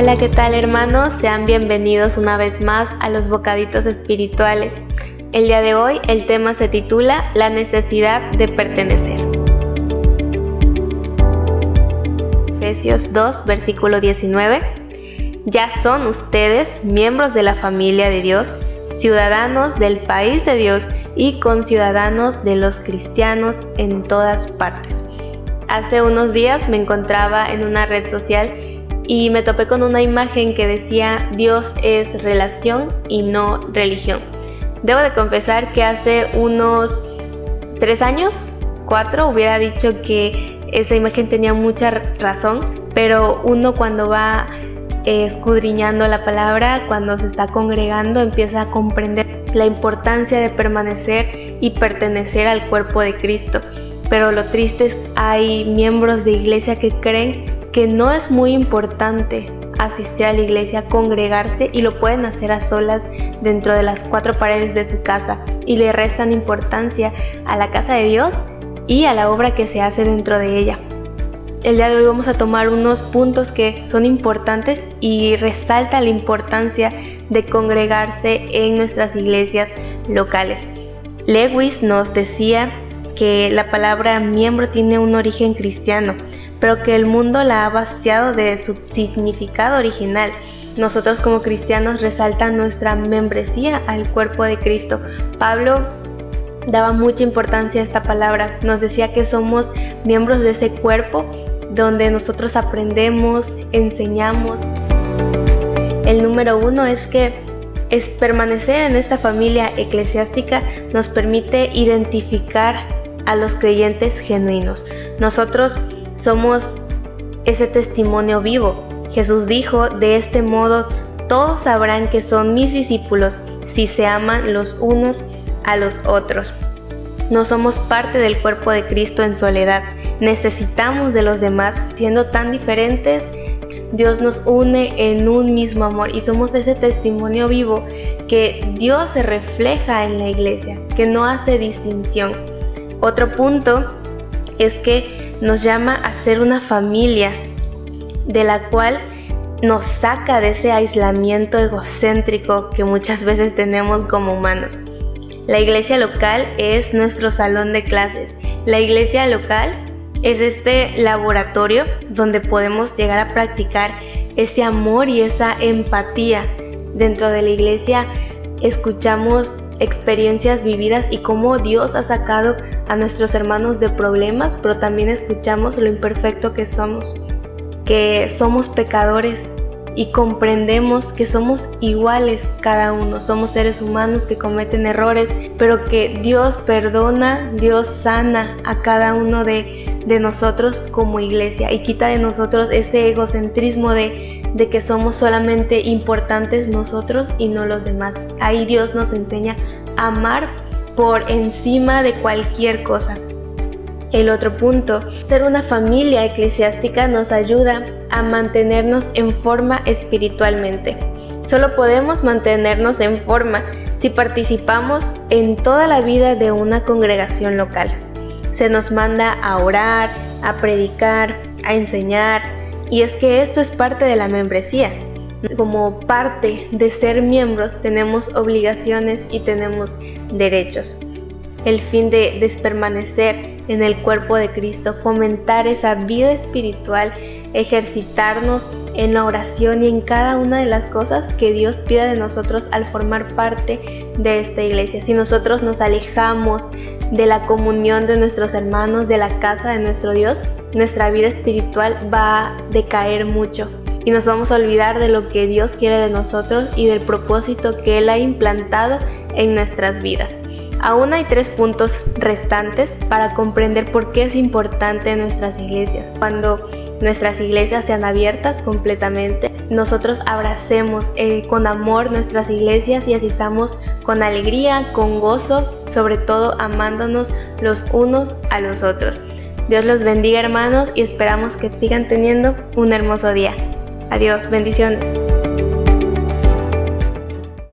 Hola, ¿qué tal hermanos? Sean bienvenidos una vez más a los bocaditos espirituales. El día de hoy el tema se titula La necesidad de pertenecer. Efesios 2, versículo 19. Ya son ustedes miembros de la familia de Dios, ciudadanos del país de Dios y conciudadanos de los cristianos en todas partes. Hace unos días me encontraba en una red social y me topé con una imagen que decía Dios es relación y no religión. Debo de confesar que hace unos tres años, cuatro, hubiera dicho que esa imagen tenía mucha razón, pero uno cuando va escudriñando la palabra, cuando se está congregando, empieza a comprender la importancia de permanecer y pertenecer al cuerpo de Cristo. Pero lo triste es que hay miembros de iglesia que creen que no es muy importante asistir a la iglesia, congregarse y lo pueden hacer a solas dentro de las cuatro paredes de su casa y le restan importancia a la casa de Dios y a la obra que se hace dentro de ella. El día de hoy vamos a tomar unos puntos que son importantes y resalta la importancia de congregarse en nuestras iglesias locales. Lewis nos decía que la palabra miembro tiene un origen cristiano, pero que el mundo la ha vaciado de su significado original. Nosotros como cristianos resalta nuestra membresía al cuerpo de Cristo. Pablo daba mucha importancia a esta palabra. Nos decía que somos miembros de ese cuerpo donde nosotros aprendemos, enseñamos. El número uno es que es permanecer en esta familia eclesiástica nos permite identificar a los creyentes genuinos. Nosotros somos ese testimonio vivo. Jesús dijo, de este modo todos sabrán que son mis discípulos si se aman los unos a los otros. No somos parte del cuerpo de Cristo en soledad. Necesitamos de los demás. Siendo tan diferentes, Dios nos une en un mismo amor y somos ese testimonio vivo que Dios se refleja en la iglesia, que no hace distinción. Otro punto es que nos llama a ser una familia de la cual nos saca de ese aislamiento egocéntrico que muchas veces tenemos como humanos. La iglesia local es nuestro salón de clases. La iglesia local es este laboratorio donde podemos llegar a practicar ese amor y esa empatía. Dentro de la iglesia escuchamos experiencias vividas y cómo Dios ha sacado a nuestros hermanos de problemas, pero también escuchamos lo imperfecto que somos, que somos pecadores y comprendemos que somos iguales cada uno, somos seres humanos que cometen errores, pero que Dios perdona, Dios sana a cada uno de, nosotros como iglesia y quita de nosotros ese egocentrismo de, de que somos solamente importantes nosotros y no los demás. Ahí Dios nos enseña a amar por encima de cualquier cosa. El otro punto, ser una familia eclesiástica nos ayuda a mantenernos en forma espiritualmente. Solo podemos mantenernos en forma si participamos en toda la vida de una congregación local. Se nos manda a orar, a predicar, a enseñar, y es que esto es parte de la membresía. Como parte de ser miembros tenemos obligaciones y tenemos derechos. El fin de, de permanecer en el cuerpo de Cristo, fomentar esa vida espiritual, ejercitarnos en la oración y en cada una de las cosas que Dios pide de nosotros al formar parte de esta iglesia. Si nosotros nos alejamos de la comunión de nuestros hermanos, de la casa de nuestro Dios, nuestra vida espiritual va a decaer mucho y nos vamos a olvidar de lo que Dios quiere de nosotros y del propósito que Él ha implantado en nuestras vidas. Aún hay tres puntos restantes para comprender por qué es importante nuestras iglesias. Cuando nuestras iglesias sean abiertas completamente, nosotros abracemos eh, con amor nuestras iglesias y asistamos con alegría, con gozo, sobre todo amándonos los unos a los otros. Dios los bendiga hermanos y esperamos que sigan teniendo un hermoso día. Adiós, bendiciones.